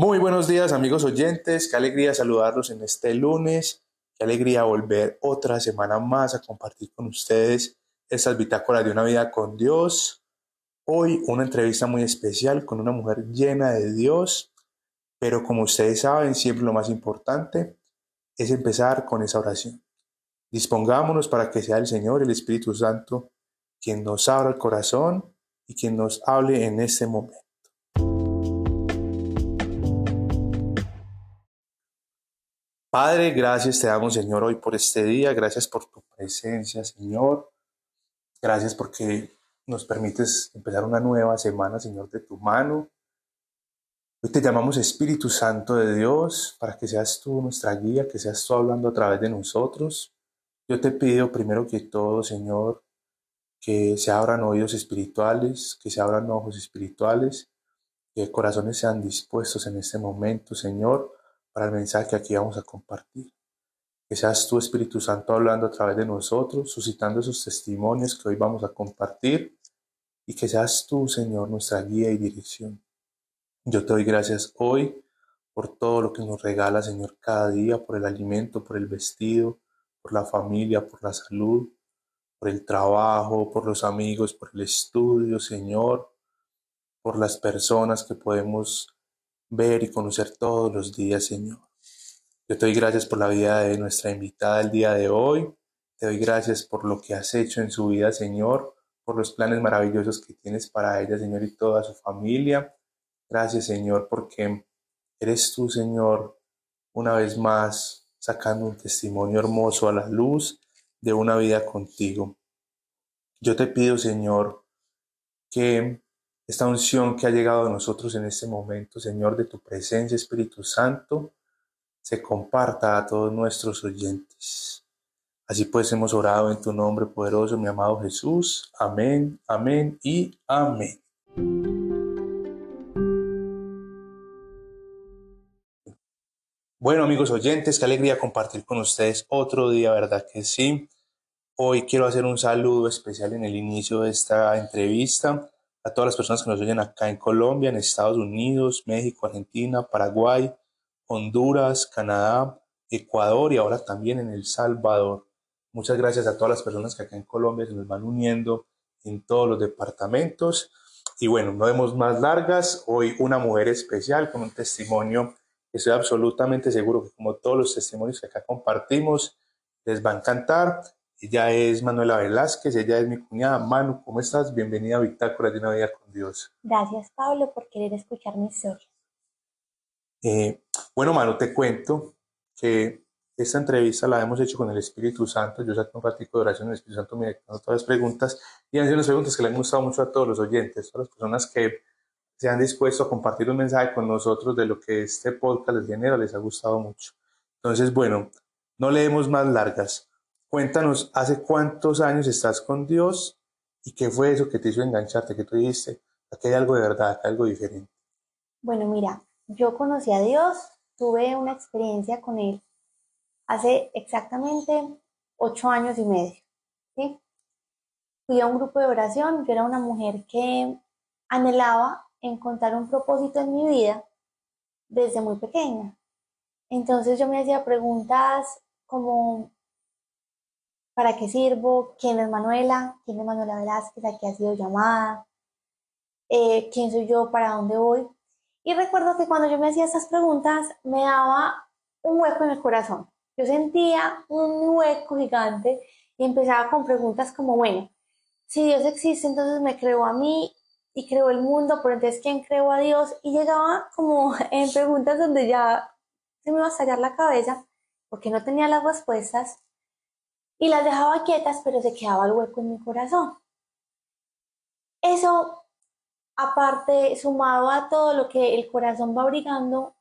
Muy buenos días amigos oyentes, qué alegría saludarlos en este lunes, qué alegría volver otra semana más a compartir con ustedes estas bitácoras de una vida con Dios. Hoy una entrevista muy especial con una mujer llena de Dios, pero como ustedes saben, siempre lo más importante es empezar con esa oración. Dispongámonos para que sea el Señor, el Espíritu Santo, quien nos abra el corazón y quien nos hable en este momento. Padre, gracias te damos, Señor, hoy por este día. Gracias por tu presencia, Señor. Gracias porque nos permites empezar una nueva semana, Señor, de tu mano. Hoy te llamamos Espíritu Santo de Dios para que seas tú nuestra guía, que seas tú hablando a través de nosotros. Yo te pido primero que todo, Señor, que se abran oídos espirituales, que se abran ojos espirituales, que corazones sean dispuestos en este momento, Señor, para el mensaje que aquí vamos a compartir. Que seas tu Espíritu Santo hablando a través de nosotros, suscitando esos testimonios que hoy vamos a compartir y que seas tú, Señor, nuestra guía y dirección. Yo te doy gracias hoy por todo lo que nos regala, Señor, cada día, por el alimento, por el vestido, por la familia, por la salud, por el trabajo, por los amigos, por el estudio, Señor, por las personas que podemos ver y conocer todos los días, Señor. Yo te doy gracias por la vida de nuestra invitada el día de hoy. Te doy gracias por lo que has hecho en su vida, Señor, por los planes maravillosos que tienes para ella, Señor, y toda su familia. Gracias, Señor, porque eres tú, Señor, una vez más sacando un testimonio hermoso a la luz de una vida contigo. Yo te pido, Señor, que esta unción que ha llegado a nosotros en este momento, Señor, de tu presencia, Espíritu Santo, se comparta a todos nuestros oyentes. Así pues hemos orado en tu nombre poderoso, mi amado Jesús. Amén, amén y amén. Bueno amigos oyentes, qué alegría compartir con ustedes otro día, ¿verdad que sí? Hoy quiero hacer un saludo especial en el inicio de esta entrevista a todas las personas que nos oyen acá en Colombia, en Estados Unidos, México, Argentina, Paraguay, Honduras, Canadá, Ecuador y ahora también en El Salvador. Muchas gracias a todas las personas que acá en Colombia se nos van uniendo en todos los departamentos. Y bueno, no vemos más largas. Hoy una mujer especial con un testimonio que estoy absolutamente seguro que como todos los testimonios que acá compartimos, les va a encantar. Ella es Manuela Velázquez, ella es mi cuñada. Manu, ¿cómo estás? Bienvenida a Bitácora de una vida con Dios. Gracias, Pablo, por querer escuchar mi historia. Eh, bueno, Manu, te cuento que esta entrevista la hemos hecho con el Espíritu Santo. Yo saqué un ratico de oración, el Espíritu Santo me dictó todas las preguntas y han sido unas preguntas que le han gustado mucho a todos los oyentes, todas las personas que se han dispuesto a compartir un mensaje con nosotros de lo que este podcast les genera, les ha gustado mucho. Entonces, bueno, no leemos más largas. Cuéntanos, ¿hace cuántos años estás con Dios y qué fue eso que te hizo engancharte? Que tú dijiste, aquí hay algo de verdad, algo diferente. Bueno, mira, yo conocí a Dios, tuve una experiencia con Él hace exactamente ocho años y medio. ¿sí? Fui a un grupo de oración, yo era una mujer que anhelaba encontrar un propósito en mi vida desde muy pequeña. Entonces yo me hacía preguntas como ¿Para qué sirvo? ¿Quién es Manuela? ¿Quién es Manuela Velázquez? ¿A qué ha sido llamada? Eh, ¿Quién soy yo? ¿Para dónde voy? Y recuerdo que cuando yo me hacía estas preguntas me daba un hueco en el corazón. Yo sentía un hueco gigante y empezaba con preguntas como, bueno, si Dios existe, entonces me creó a mí y creó el mundo, pero entonces ¿quién creó a Dios? Y llegaba como en preguntas donde ya se me iba a estallar la cabeza porque no tenía las respuestas y las dejaba quietas, pero se quedaba el hueco en mi corazón. Eso, aparte, sumado a todo lo que el corazón va abrigando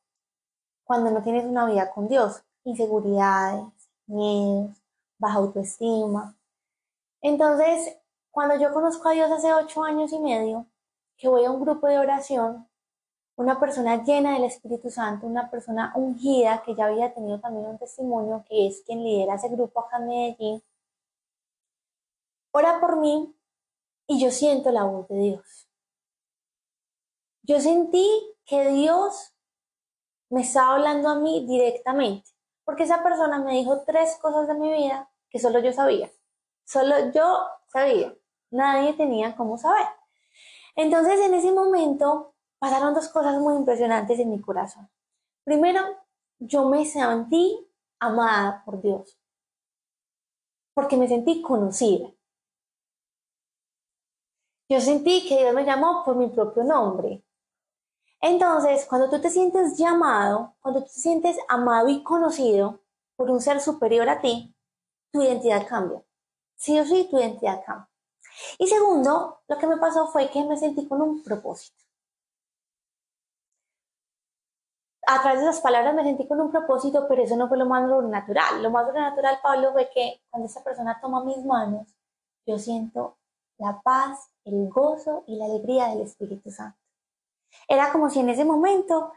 cuando no tienes una vida con Dios, inseguridades, miedos, baja autoestima. Entonces, cuando yo conozco a Dios hace ocho años y medio, que voy a un grupo de oración, una persona llena del Espíritu Santo, una persona ungida que ya había tenido también un testimonio, que es quien lidera ese grupo acá en Medellín, ora por mí y yo siento la voz de Dios. Yo sentí que Dios me estaba hablando a mí directamente, porque esa persona me dijo tres cosas de mi vida que solo yo sabía, solo yo sabía, nadie tenía cómo saber. Entonces en ese momento pasaron dos cosas muy impresionantes en mi corazón. Primero, yo me sentí amada por Dios, porque me sentí conocida. Yo sentí que Dios me llamó por mi propio nombre. Entonces, cuando tú te sientes llamado, cuando tú te sientes amado y conocido por un ser superior a ti, tu identidad cambia. Sí o sí, tu identidad cambia. Y segundo, lo que me pasó fue que me sentí con un propósito. A través de esas palabras me sentí con un propósito, pero eso no fue lo más natural. Lo más natural, Pablo, fue que cuando esa persona toma mis manos, yo siento la paz, el gozo y la alegría del Espíritu Santo. Era como si en ese momento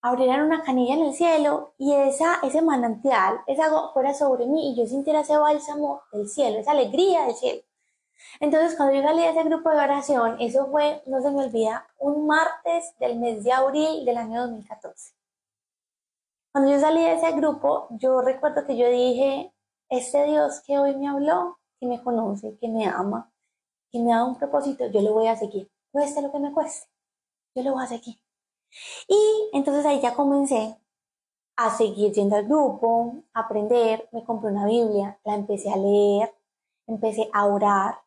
abrieran una canilla en el cielo y esa, ese manantial, esa fuera sobre mí y yo sintiera ese bálsamo del cielo, esa alegría del cielo. Entonces, cuando yo salí de ese grupo de oración, eso fue, no se me olvida, un martes del mes de abril del año 2014. Cuando yo salí de ese grupo, yo recuerdo que yo dije, este Dios que hoy me habló, que me conoce, que me ama, que me da un propósito, yo lo voy a seguir, cueste lo que me cueste, yo lo voy a seguir. Y entonces ahí ya comencé a seguir yendo al grupo, a aprender, me compré una Biblia, la empecé a leer, empecé a orar,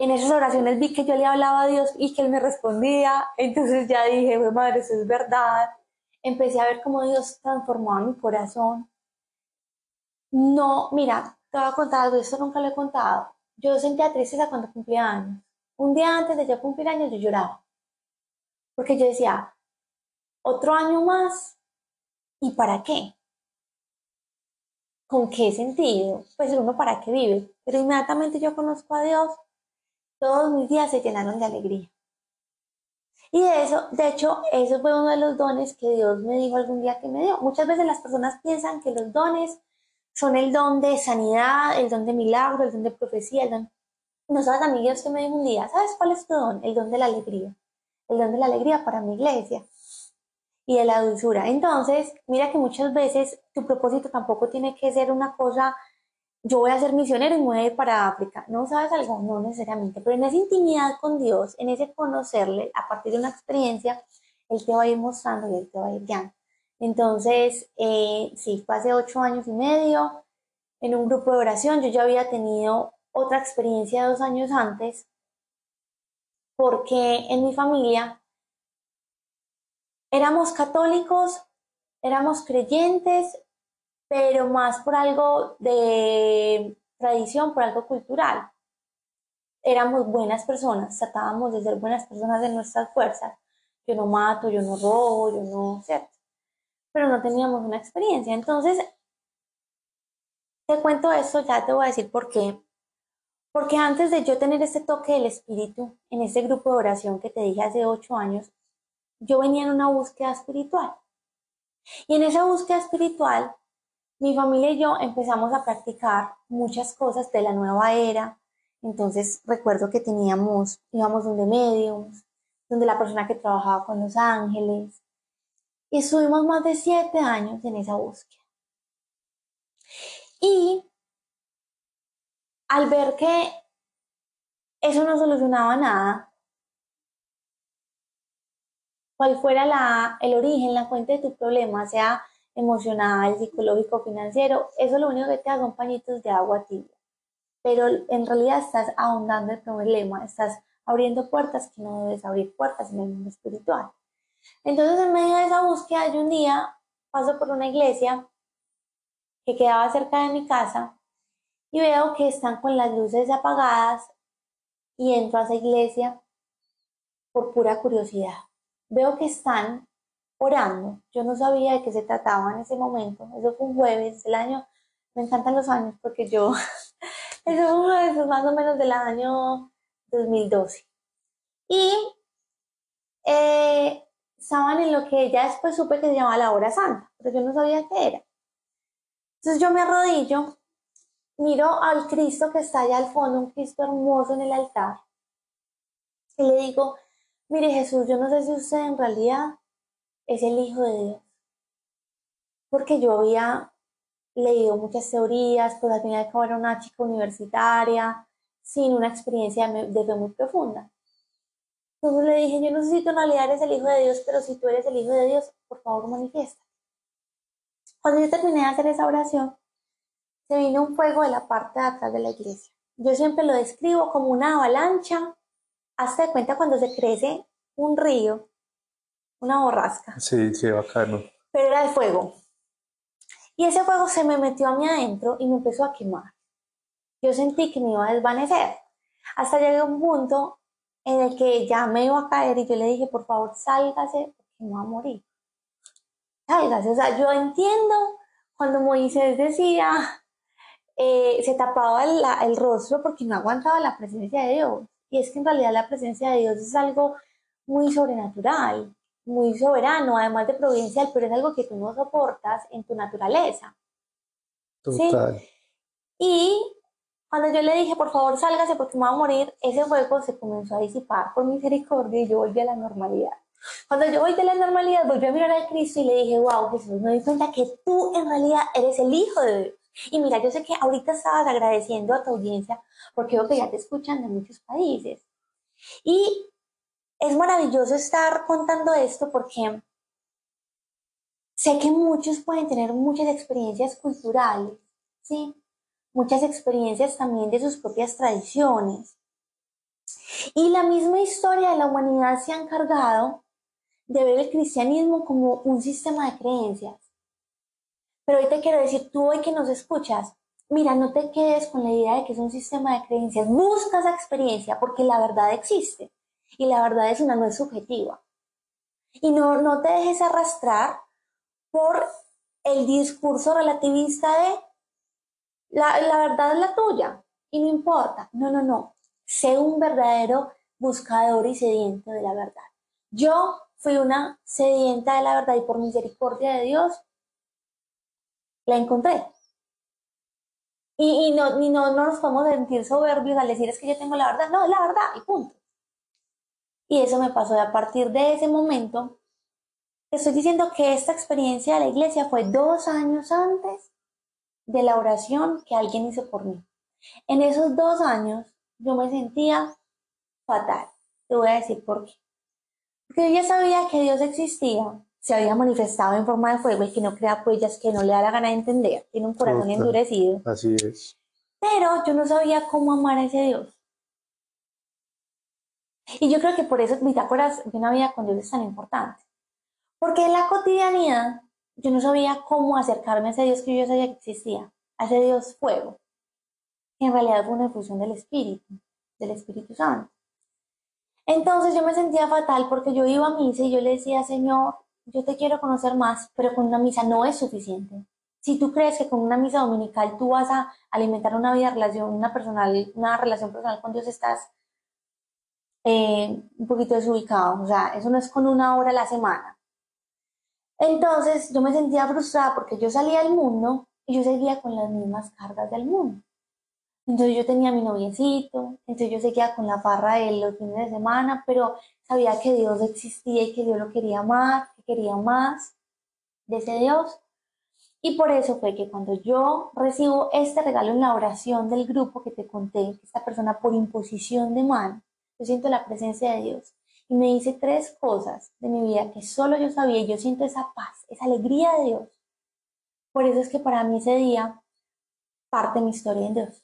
en esas oraciones vi que yo le hablaba a Dios y que Él me respondía. Entonces ya dije, madre, eso es verdad. Empecé a ver cómo Dios transformaba mi corazón. No, mira, te voy a contar algo, esto nunca lo he contado. Yo sentía tristeza cuando cumplía años. Un día antes de yo cumplir años yo lloraba. Porque yo decía, otro año más, ¿y para qué? ¿Con qué sentido? Pues uno para qué vive. Pero inmediatamente yo conozco a Dios todos mis días se llenaron de alegría. Y de eso, de hecho, eso fue uno de los dones que Dios me dijo algún día que me dio. Muchas veces las personas piensan que los dones son el don de sanidad, el don de milagro, el don de profecía, el don... No sabes, amigos, que me dijo un día, ¿sabes cuál es tu don? El don de la alegría. El don de la alegría para mi iglesia y de la dulzura. Entonces, mira que muchas veces tu propósito tampoco tiene que ser una cosa yo voy a ser misionero y ir para África. ¿No sabes algo? No necesariamente, pero en esa intimidad con Dios, en ese conocerle, a partir de una experiencia, Él te va a ir mostrando y Él te va a ir guiando. Entonces, eh, sí, fue hace ocho años y medio en un grupo de oración. Yo ya había tenido otra experiencia dos años antes, porque en mi familia éramos católicos, éramos creyentes, pero más por algo de tradición, por algo cultural. Éramos buenas personas, tratábamos de ser buenas personas de nuestras fuerzas. Yo no mato, yo no robo, yo no, ¿cierto? Pero no teníamos una experiencia. Entonces, te cuento esto, ya te voy a decir por qué. Porque antes de yo tener este toque del espíritu en ese grupo de oración que te dije hace ocho años, yo venía en una búsqueda espiritual. Y en esa búsqueda espiritual mi familia y yo empezamos a practicar muchas cosas de la nueva era. Entonces recuerdo que teníamos, íbamos donde medios, donde la persona que trabajaba con los ángeles. Y estuvimos más de siete años en esa búsqueda. Y al ver que eso no solucionaba nada, cual fuera la, el origen, la fuente de tu problema, sea emocional, psicológico, financiero, eso lo único que te da son pañitos de agua tibia. Pero en realidad estás ahondando el problema, estás abriendo puertas que no debes abrir puertas en el mundo espiritual. Entonces, en medio de esa búsqueda, yo un día paso por una iglesia que quedaba cerca de mi casa y veo que están con las luces apagadas y entro a esa iglesia por pura curiosidad. Veo que están orando. Yo no sabía de qué se trataba en ese momento. Eso fue un jueves del año. Me encantan los años porque yo. eso fue un jueves más o menos del año 2012. Y eh, estaban en lo que ya después supe que se llamaba la hora santa, pero yo no sabía qué era. Entonces yo me arrodillo, miro al Cristo que está allá al fondo, un Cristo hermoso en el altar, y le digo, mire Jesús, yo no sé si usted en realidad es el Hijo de Dios. porque yo había leído muchas teorías, pues al final era una chica universitaria, sin una experiencia de fe muy profunda. Entonces le dije, yo no sé si tú en realidad eres el Hijo de Dios, pero si tú eres el Hijo de Dios, por favor manifiesta. Cuando yo terminé de hacer esa oración, se vino un fuego de la parte de atrás de la iglesia. Yo siempre lo describo como una avalancha. Hasta de cuenta cuando se crece un río, una borrasca. Sí, sí, bacano. Pero era el fuego. Y ese fuego se me metió a mí adentro y me empezó a quemar. Yo sentí que me iba a desvanecer. Hasta llegué a un punto en el que ya me iba a caer y yo le dije, por favor, sálgase porque me va a morir. Sálgase. O sea, yo entiendo cuando Moisés decía, eh, se tapaba el, rostro porque no aguantaba la presencia de Dios. Y es que en realidad la presencia de Dios es algo muy sobrenatural, muy soberano, además de providencial, pero es algo que tú no soportas en tu naturaleza. Total. Y cuando yo le dije, por favor, sálgase porque me va a morir, ese fuego se comenzó a disipar por misericordia y yo volví a la normalidad. Cuando yo volví a la normalidad, volví a mirar a Cristo y le dije, wow, Jesús, me doy cuenta que tú en realidad eres el Hijo de Dios. Y mira, yo sé que ahorita estabas agradeciendo a tu audiencia porque veo que ya te escuchan de muchos países. Y es maravilloso estar contando esto porque sé que muchos pueden tener muchas experiencias culturales, ¿sí? muchas experiencias también de sus propias tradiciones. Y la misma historia de la humanidad se ha encargado de ver el cristianismo como un sistema de creencias. Pero hoy te quiero decir, tú hoy que nos escuchas, mira, no te quedes con la idea de que es un sistema de creencias, busca esa experiencia porque la verdad existe y la verdad es una, no es subjetiva. Y no, no te dejes arrastrar por el discurso relativista de la, verdad es la tuya y no importa. No, no, no. Sé un verdadero buscador y sediento de la verdad. Yo fui una sedienta de la verdad y por misericordia de Dios la encontré. Y, no, no, no nos podemos sentir soberbios al decir es que yo tengo la verdad. No, es la verdad y punto. Y eso me pasó y a partir de ese momento. Estoy diciendo que esta experiencia de la iglesia fue dos años antes de la oración que alguien hizo por mí. En esos dos años yo me sentía fatal. Te voy a decir por qué. Porque yo ya sabía que Dios existía, se había manifestado en forma de fuego y que no crea huellas, que no le da la gana de entender, tiene un corazón endurecido. Así es. Pero yo no sabía cómo amar a ese Dios. Y yo creo que por eso bitácoras de una vida con Dios es tan importante. Porque en la cotidianidad yo no sabía cómo acercarme a ese Dios que yo sabía que existía, a ese Dios fuego, que en realidad fue una infusión del Espíritu, del Espíritu Santo. Entonces yo me sentía fatal porque yo iba a misa y yo le decía, Señor, yo te quiero conocer más, pero con una misa no es suficiente. Si tú crees que con una misa dominical tú vas a alimentar una vida relación, una personal, una relación personal con Dios, estás eh, un poquito desubicado. O sea, eso no es con una hora a la semana. Entonces yo me sentía frustrada porque yo salía al mundo y yo seguía con las mismas cargas del mundo. Entonces yo tenía mi noviecito, entonces yo seguía con la farra de los fines de semana, pero sabía que Dios existía y que Dios lo quería más, que quería más de ese Dios. Y por eso fue que cuando yo recibo este regalo en la oración del grupo que te conté, esta persona por imposición de mano, yo siento la presencia de Dios y me dice tres cosas de mi vida que solo yo sabía yo siento esa paz, esa alegría de Dios. Por eso es que para mí ese día parte mi historia en Dios.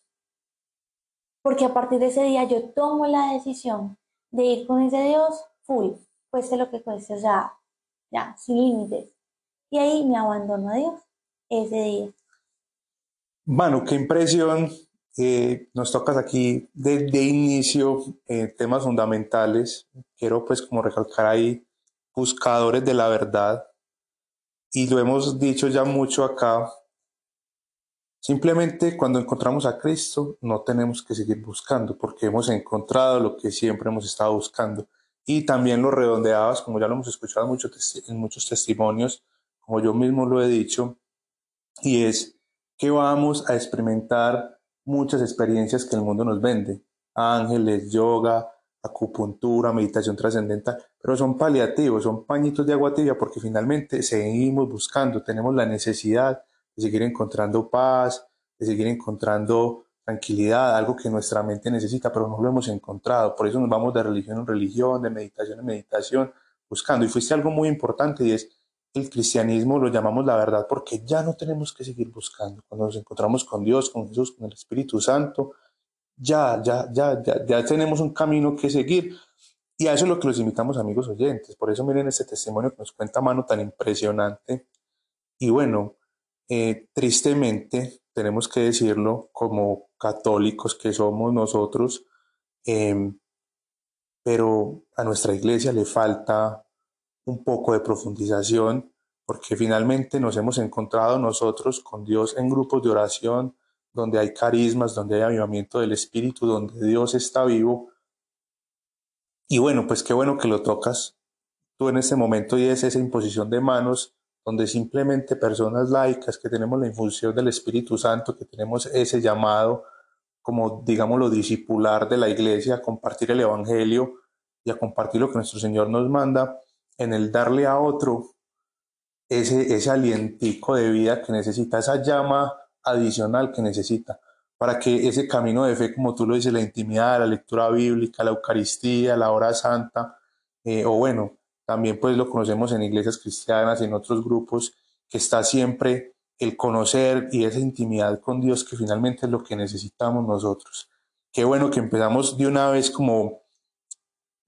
Porque a partir de ese día yo tomo la decisión de ir con ese Dios full, cueste lo que cueste, o sea, ya, sin límites. Y ahí me abandono a Dios ese día. Manu, qué impresión eh, nos tocas aquí de, de inicio eh, temas fundamentales. Quiero pues como recalcar ahí buscadores de la verdad. Y lo hemos dicho ya mucho acá. Simplemente cuando encontramos a Cristo no tenemos que seguir buscando porque hemos encontrado lo que siempre hemos estado buscando. Y también lo redondeabas, como ya lo hemos escuchado mucho, en muchos testimonios, como yo mismo lo he dicho, y es que vamos a experimentar muchas experiencias que el mundo nos vende. Ángeles, yoga, acupuntura, meditación trascendental, pero son paliativos, son pañitos de agua tibia porque finalmente seguimos buscando, tenemos la necesidad de seguir encontrando paz, de seguir encontrando tranquilidad, algo que nuestra mente necesita, pero no lo hemos encontrado. Por eso nos vamos de religión en religión, de meditación en meditación, buscando. Y fuiste algo muy importante y es el cristianismo, lo llamamos la verdad, porque ya no tenemos que seguir buscando. Cuando nos encontramos con Dios, con Jesús, con el Espíritu Santo, ya, ya, ya, ya, ya tenemos un camino que seguir. Y a eso es lo que los invitamos, amigos oyentes. Por eso miren este testimonio que nos cuenta Mano tan impresionante. Y bueno, eh, tristemente, tenemos que decirlo, como católicos que somos nosotros, em, pero a nuestra iglesia le falta un poco de profundización porque finalmente nos hemos encontrado nosotros con Dios en grupos de oración, donde hay carismas, donde hay avivamiento del Espíritu, donde Dios está vivo. Y bueno, pues qué bueno que lo tocas tú en este momento y es esa imposición de manos, donde simplemente personas laicas que tenemos la infusión del Espíritu Santo, que tenemos ese llamado como, digámoslo, discipular de la iglesia, a compartir el Evangelio y a compartir lo que nuestro Señor nos manda, en el darle a otro ese, ese alientico de vida que necesita, esa llama adicional que necesita para que ese camino de fe, como tú lo dices, la intimidad, la lectura bíblica, la Eucaristía, la hora santa, eh, o bueno, también pues lo conocemos en iglesias cristianas, en otros grupos, que está siempre el conocer y esa intimidad con Dios que finalmente es lo que necesitamos nosotros. Qué bueno que empezamos de una vez como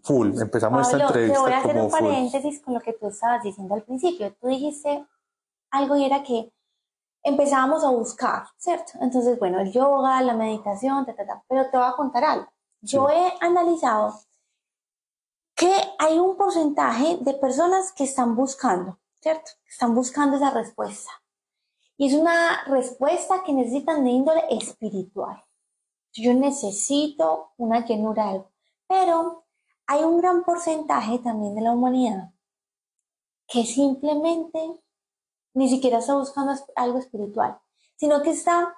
full, empezamos esta entrevista. Te voy a hacer un paréntesis con lo que tú estabas diciendo al principio. Tú dijiste algo y era que empezábamos a buscar, ¿cierto? Entonces, bueno, el yoga, la meditación, ta, ta, ta. pero te voy a contar algo. Yo he analizado que hay un porcentaje de personas que están buscando, ¿cierto? Están buscando esa respuesta. Y es una respuesta que necesitan de índole espiritual. Yo necesito una llenura de algo. Pero hay un gran porcentaje también de la humanidad que simplemente ni siquiera está buscando algo espiritual, sino que está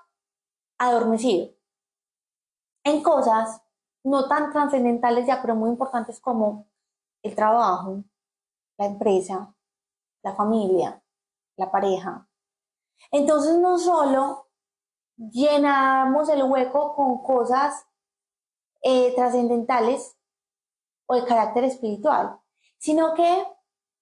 adormecido en cosas no tan trascendentales ya, pero muy importantes como el trabajo, la empresa, la familia, la pareja. Entonces no solo llenamos el hueco con cosas eh, trascendentales, o de carácter espiritual, sino que,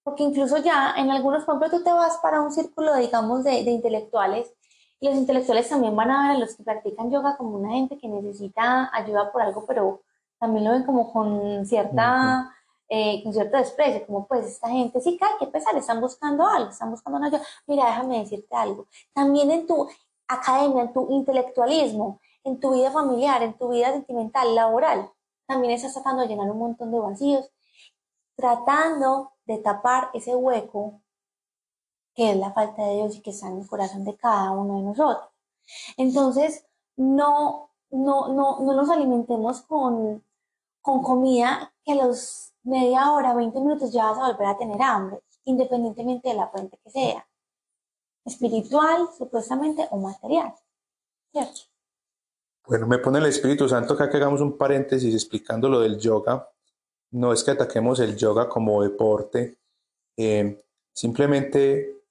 porque incluso ya en algunos, por ejemplo, tú te vas para un círculo, digamos, de, intelectuales, y los intelectuales también van a ver a los que practican yoga como una gente que necesita ayuda por algo, pero también lo ven como con cierta... Eh, con cierto desprecio, como pues esta gente sí cae, que pesar, están buscando algo, están buscando una ayuda. Mira, déjame decirte algo. También en tu academia, en tu intelectualismo, en tu vida familiar, en tu vida sentimental, laboral, también estás tratando de llenar un montón de vacíos, tratando de tapar ese hueco que es la falta de Dios y que está en el corazón de cada uno de nosotros. Entonces, no, no, no, no nos alimentemos con, con comida que a los media hora, 20 minutos ya vas a volver a tener hambre, independientemente de la fuente que sea, espiritual, supuestamente, o material. ¿Cierto? Bueno, me pone el Espíritu Santo acá que hagamos un paréntesis explicando lo del yoga. No es que ataquemos el yoga como deporte, eh, simplemente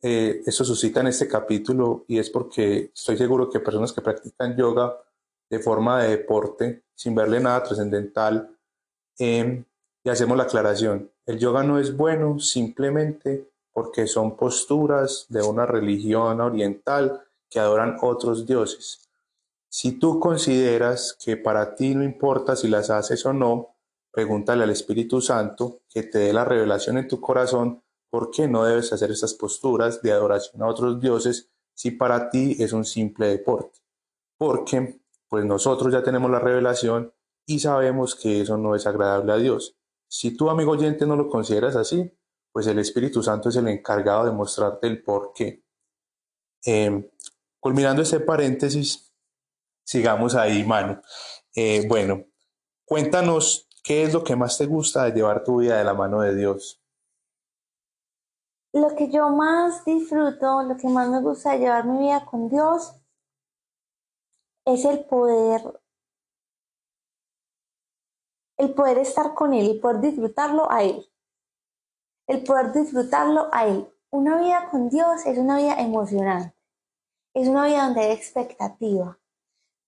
eh, eso suscita en este capítulo y es porque estoy seguro que personas que practican yoga de forma de deporte, sin verle nada trascendental, eh, y hacemos la aclaración, el yoga no es bueno simplemente porque son posturas de una religión oriental que adoran otros dioses. Si tú consideras que para ti no importa si las haces o no, pregúntale al Espíritu Santo que te dé la revelación en tu corazón por qué no debes hacer esas posturas de adoración a otros dioses si para ti es un simple deporte. Porque pues nosotros ya tenemos la revelación y sabemos que eso no es agradable a Dios. Si tú, amigo oyente, no lo consideras así, pues el Espíritu Santo es el encargado de mostrarte el por qué. Eh, culminando este paréntesis, sigamos ahí, mano. Eh, bueno, cuéntanos qué es lo que más te gusta de llevar tu vida de la mano de Dios. Lo que yo más disfruto, lo que más me gusta de llevar mi vida con Dios es el poder, el poder estar con Él y poder disfrutarlo a Él. El poder disfrutarlo a Él. Una vida con Dios es una vida emocionante. Es una vida donde hay expectativa.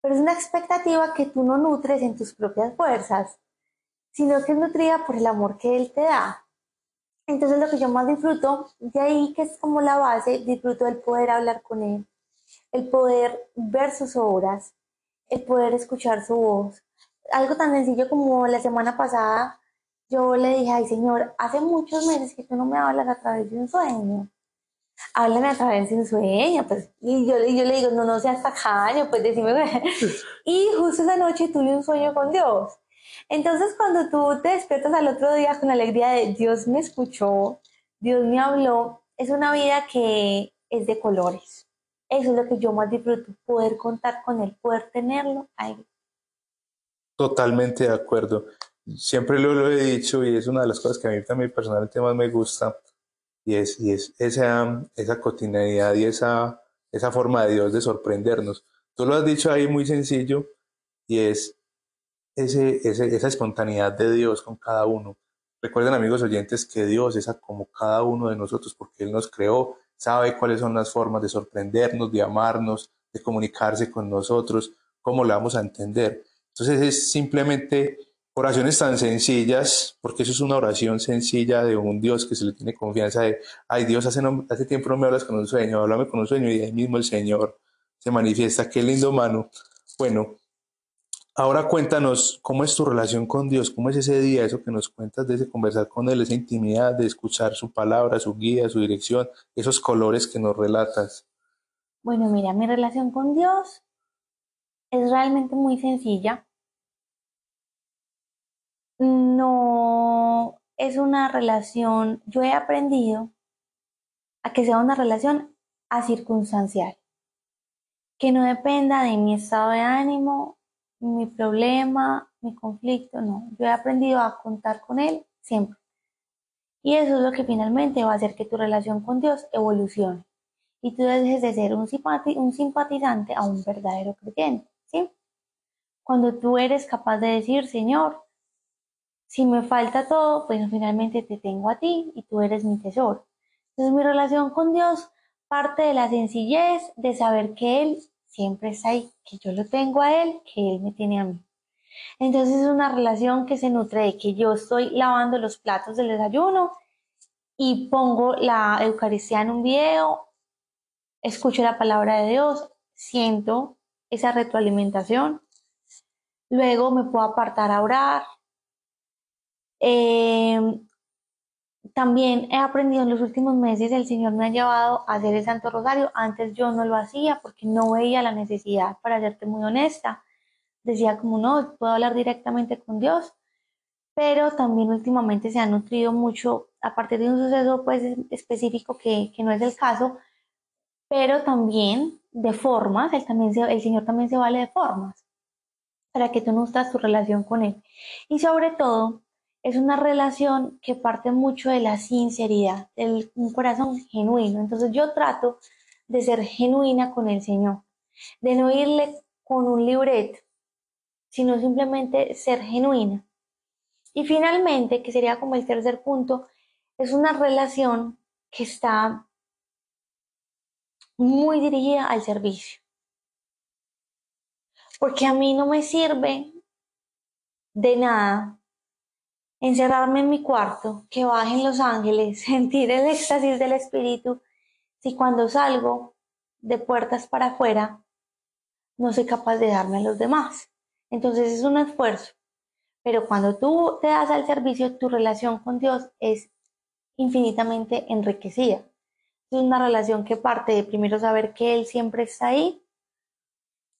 Pero es una expectativa que tú no nutres en tus propias fuerzas, sino que es nutrida por el amor que Él te da. Entonces lo que yo más disfruto, de ahí que es como la base, disfruto el poder hablar con Él, el poder ver sus obras, el poder escuchar su voz. Algo tan sencillo como la semana pasada, yo le dije, ay Señor, hace muchos meses que tú no me hablas a través de un sueño. Háblame a través de un sueño, pues. Y yo, yo le digo, no, no seas tacaño, pues decime. y justo esa noche tuve un sueño con Dios. Entonces, cuando tú te despiertas al otro día con la alegría de Dios me escuchó, Dios me habló, es una vida que es de colores. Eso es lo que yo más disfruto, poder contar con él, poder tenerlo ahí. Totalmente de acuerdo. Siempre lo, he dicho y es una de las cosas que a mí también personalmente más me gusta y es, y es esa, esa cotidianidad y esa, esa forma de Dios de sorprendernos. Tú lo has dicho ahí muy sencillo y es ese, esa espontaneidad de Dios con cada uno. Recuerden amigos oyentes que Dios es como cada uno de nosotros porque Él nos creó, sabe cuáles son las formas de sorprendernos, de amarnos, de comunicarse con nosotros, cómo le vamos a entender. Entonces es simplemente oraciones tan sencillas, porque eso es una oración sencilla de un Dios que se le tiene confianza de, ay Dios, hace, hace tiempo no me hablas con un sueño, háblame con un sueño y ahí mismo el Señor se manifiesta. Qué lindo, mano. Bueno, Ahora cuéntanos cómo es tu relación con Dios, cómo es ese día, eso que nos cuentas de ese conversar con Él, esa intimidad, de escuchar su palabra, su guía, su dirección, esos colores que nos relatas. Bueno, mira, mi relación con Dios es realmente muy sencilla. No es una relación, yo he aprendido a que sea una relación a circunstancial, que no dependa de mi estado de ánimo mi problema, mi conflicto, no. Yo he aprendido a contar con Él siempre. Y eso es lo que finalmente va a hacer que tu relación con Dios evolucione. Y tú dejes de ser un, simpatizante a un verdadero creyente. ¿sí? Cuando tú eres capaz de decir, Señor, si me falta todo, pues finalmente te tengo a ti y tú eres mi tesoro. Entonces mi relación con Dios parte de la sencillez de saber que Él siempre está ahí, que yo lo tengo a él, que él me tiene a mí. Entonces es una relación que se nutre de que yo estoy lavando los platos del desayuno y pongo la Eucaristía en un video, escucho la palabra de Dios, siento esa retroalimentación, luego me puedo apartar a orar, eh, también he aprendido en los últimos meses, el Señor me ha llevado a hacer el Santo Rosario. Antes yo no lo hacía porque no veía la necesidad, para serte muy honesta. Decía como no, puedo hablar directamente con Dios, pero también últimamente se ha nutrido mucho a partir de un suceso pues específico que, que no es el caso, pero también de formas, él también el Señor también se vale de formas para que tú nutras tu relación con Él. Y sobre todo, es una relación que parte mucho de la sinceridad, de un corazón genuino. Entonces yo trato de ser genuina con el Señor, de no irle con un libreto, sino simplemente ser genuina. Y finalmente, que sería como el tercer punto, es una relación que está muy dirigida al servicio. Porque a mí no me sirve de nada encerrarme en mi cuarto, que bajen los ángeles, sentir el éxtasis del espíritu, si cuando salgo de puertas para afuera no soy capaz de darme a los demás. Entonces es un esfuerzo. Pero cuando tú te das al servicio, tu relación con Dios es infinitamente enriquecida. Es una relación que parte de primero saber que Él siempre está ahí.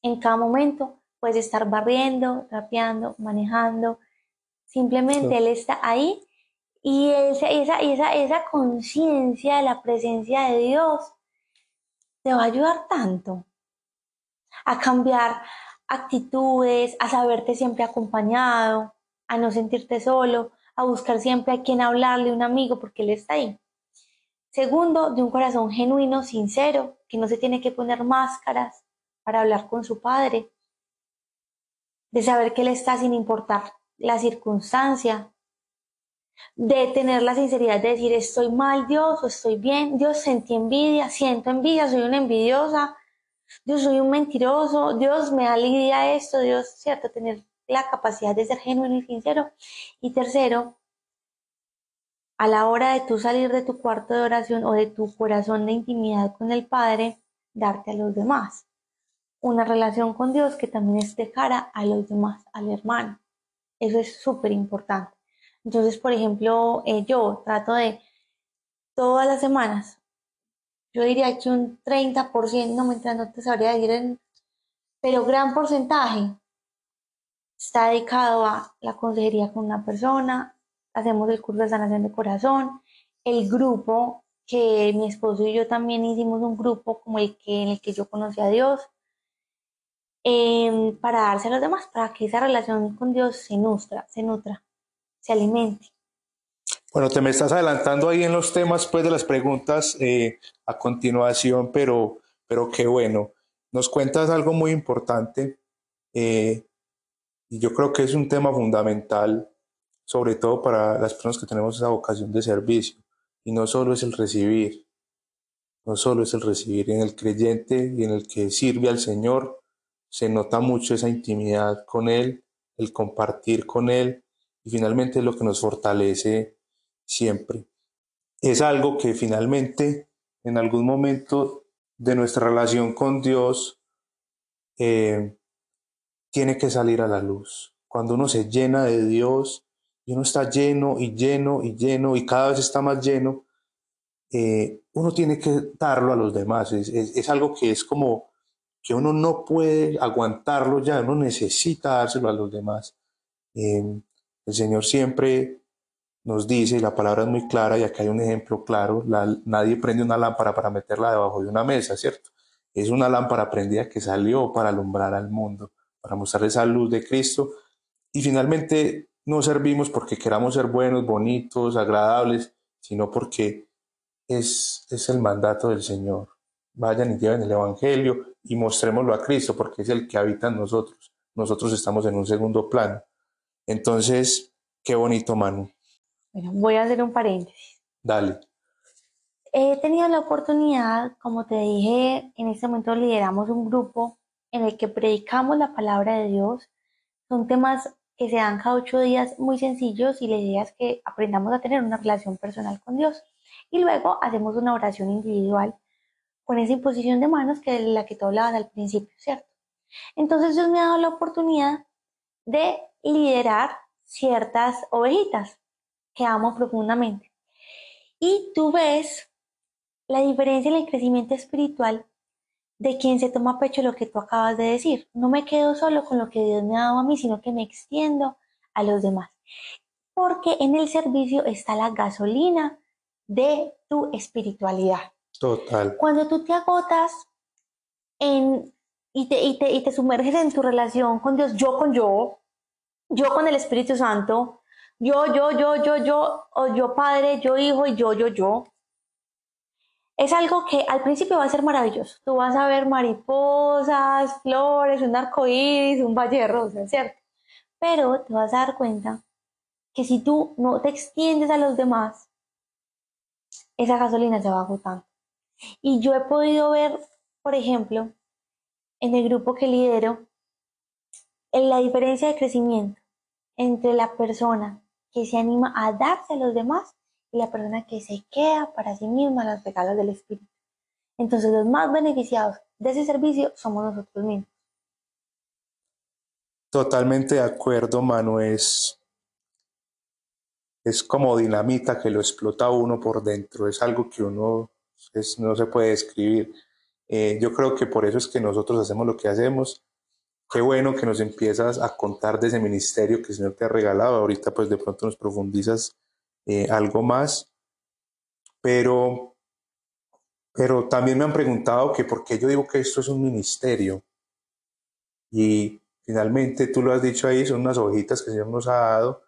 En cada momento puedes estar barriendo, trapeando, manejando, Simplemente Él está ahí y esa, esa, esa, esa conciencia de la presencia de Dios te va a ayudar tanto a cambiar actitudes, a saberte siempre acompañado, a no sentirte solo, a buscar siempre a quien hablarle, un amigo, porque Él está ahí. Segundo, de un corazón genuino, sincero, que no se tiene que poner máscaras para hablar con su Padre, de saber que Él está sin importar la circunstancia, de tener la sinceridad de decir estoy mal Dios o estoy bien, Dios sentí envidia, siento envidia, soy una envidiosa, Dios soy un mentiroso, Dios me da esto, Dios, cierto, tener la capacidad de ser genuino y sincero. Y tercero, a la hora de tú salir de tu cuarto de oración o de tu corazón de intimidad con el Padre, darte a los demás. Una relación con Dios que también es de cara a los demás, al hermano. Eso es súper importante. Entonces, por ejemplo, eh, yo trato de todas las semanas, yo diría que un 30%, no me no te sabría decir, pero gran porcentaje está dedicado a la consejería con una persona, hacemos el curso de sanación de corazón, el grupo que mi esposo y yo también hicimos un grupo como el que en el que yo conocí a Dios em, para darse a los demás, para que esa relación con Dios se nutra, se nutra, se alimente. Bueno, te me estás adelantando ahí en los temas pues de las preguntas eh, a continuación, pero, pero qué bueno. Nos cuentas algo muy importante eh, y yo creo que es un tema fundamental, sobre todo para las personas que tenemos esa vocación de servicio. Y no solo es el recibir, no solo es el recibir. En el creyente y en el que sirve al Señor se nota mucho esa intimidad con Él, el compartir con Él y finalmente es lo que nos fortalece siempre. Es algo que finalmente en algún momento de nuestra relación con Dios eh, tiene que salir a la luz. Cuando uno se llena de Dios y uno está lleno y lleno y lleno y cada vez está más lleno, eh, uno tiene que darlo a los demás. Es, algo que es como que uno no puede aguantarlo ya, uno necesita dárselo a los demás. Eh, el Señor siempre nos dice, y la palabra es muy clara, y acá hay un ejemplo claro, nadie prende una lámpara para meterla debajo de una mesa, ¿cierto? Es una lámpara prendida que salió para alumbrar al mundo para mostrar esa luz de Cristo. Y finalmente no servimos porque queramos ser buenos, bonitos, agradables, sino porque es, es el mandato del Señor. Vayan y lleven el Evangelio y mostrémoslo a Cristo porque es el que habita en nosotros. Nosotros estamos en un segundo plano. Entonces, qué bonito, Manu. Bueno, voy a hacer un paréntesis. Dale. He tenido la oportunidad, como te dije, en este momento lideramos un grupo en el que predicamos la palabra de Dios. Son temas que se dan cada ocho días muy sencillos y la idea es que aprendamos a tener una relación personal con Dios. Y luego hacemos una oración individual con esa imposición de manos que la que tú hablabas al principio, ¿cierto? Entonces Dios me ha dado la oportunidad de liderar ciertas ovejitas que amo profundamente. Y tú ves la diferencia en el crecimiento espiritual de quien se toma a pecho lo que tú acabas de decir. No me quedo solo con lo que Dios me ha dado a mí, sino que me extiendo a los demás. Porque en el servicio está la gasolina de tu espiritualidad. Total. Cuando tú te agotas en, y, te, y, te, y te sumerges en tu relación con Dios, yo con yo, yo con el Espíritu Santo, yo, yo, yo, yo, yo, o yo padre, yo hijo y yo, yo, yo, es algo que al principio va a ser maravilloso. Tú vas a ver mariposas, flores, un arco iris, un valle de rosas, ¿cierto? Pero te vas a dar cuenta que si tú no te extiendes a los demás, esa gasolina se va agotando. Y yo he podido ver, por ejemplo, en el grupo que lidero, en la diferencia de crecimiento entre la persona que se anima a darse a los demás y la persona que se queda para sí misma las regalos del Espíritu. Entonces los más beneficiados de ese servicio somos nosotros mismos. Totalmente de acuerdo, Manu. Es, es como dinamita que lo explota uno por dentro. Es algo que uno no se puede describir. Eh, yo creo que por eso es que nosotros hacemos lo que hacemos. Qué bueno que nos empiezas a contar de ese ministerio que el Señor te ha regalado. Ahorita pues de pronto nos profundizas eh, algo más, pero, pero también me han preguntado que por qué yo digo que esto es un ministerio. Y finalmente tú lo has dicho ahí, son unas hojitas que el Señor nos ha dado,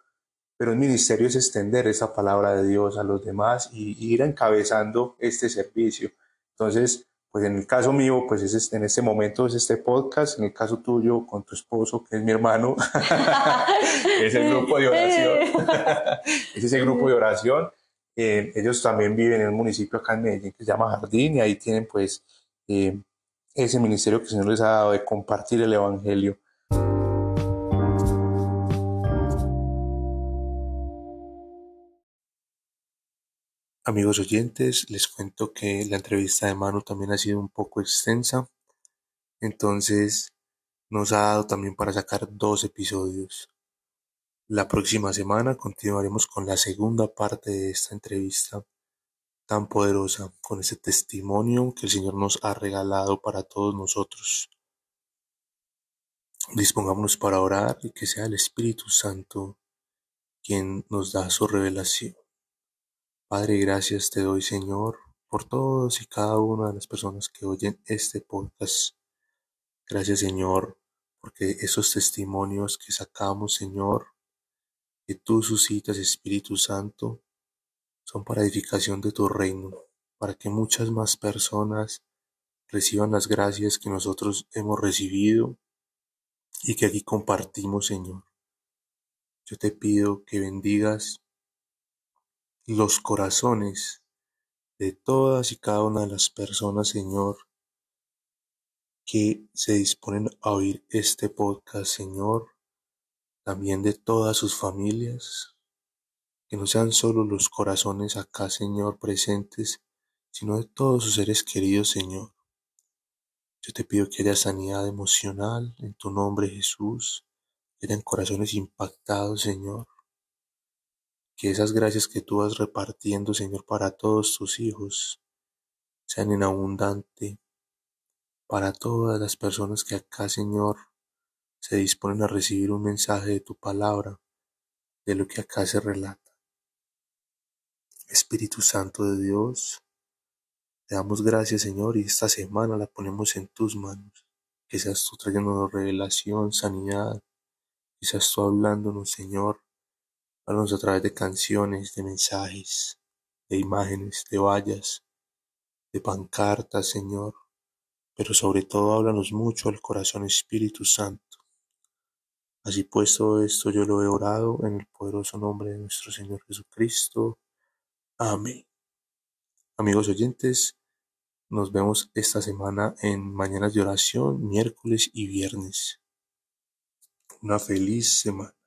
pero el ministerio es extender esa palabra de Dios a los demás y, ir encabezando este servicio. Entonces, pues en el caso mío, pues es, en este momento es este podcast, en el caso tuyo con tu esposo, que es mi hermano, es el grupo de oración, es ese grupo de oración. Eh, ellos también viven en un municipio acá en Medellín que se llama Jardín y ahí tienen pues eh, ese ministerio que el Señor les ha dado de compartir el Evangelio. Amigos oyentes, les cuento que la entrevista de Manu también ha sido un poco extensa, entonces nos ha dado también para sacar dos episodios. La próxima semana continuaremos con la segunda parte de esta entrevista tan poderosa, con ese testimonio que el Señor nos ha regalado para todos nosotros. Dispongámonos para orar y que sea el Espíritu Santo quien nos da su revelación. Padre, gracias te doy, Señor, por todos y cada una de las personas que oyen este podcast. Gracias, Señor, porque esos testimonios que sacamos, Señor, que tú suscitas, Espíritu Santo, son para edificación de tu reino, para que muchas más personas reciban las gracias que nosotros hemos recibido y que aquí compartimos, Señor. Yo te pido que bendigas los corazones de todas y cada una de las personas, Señor, que se disponen a oír este podcast, Señor, también de todas sus familias, que no sean solo los corazones acá, Señor, presentes, sino de todos sus seres queridos, Señor. Yo te pido que haya sanidad emocional en tu nombre, Jesús, que hayan corazones impactados, Señor, que esas gracias que tú vas repartiendo, Señor, para todos tus hijos, sean en abundante para todas las personas que acá, Señor, se disponen a recibir un mensaje de tu palabra, de lo que acá se relata. Espíritu Santo de Dios, te damos gracias, Señor, y esta semana la ponemos en tus manos. Que seas tú trayéndonos revelación, sanidad, que seas tú hablándonos, Señor, Háblanos a través de canciones, de mensajes, de imágenes, de vallas, de pancartas, Señor. Pero sobre todo háblanos mucho al corazón Espíritu Santo. Así pues todo esto yo lo he orado en el poderoso nombre de nuestro Señor Jesucristo. Amén. Amigos oyentes, nos vemos esta semana en Mañanas de Oración, miércoles y viernes. Una feliz semana.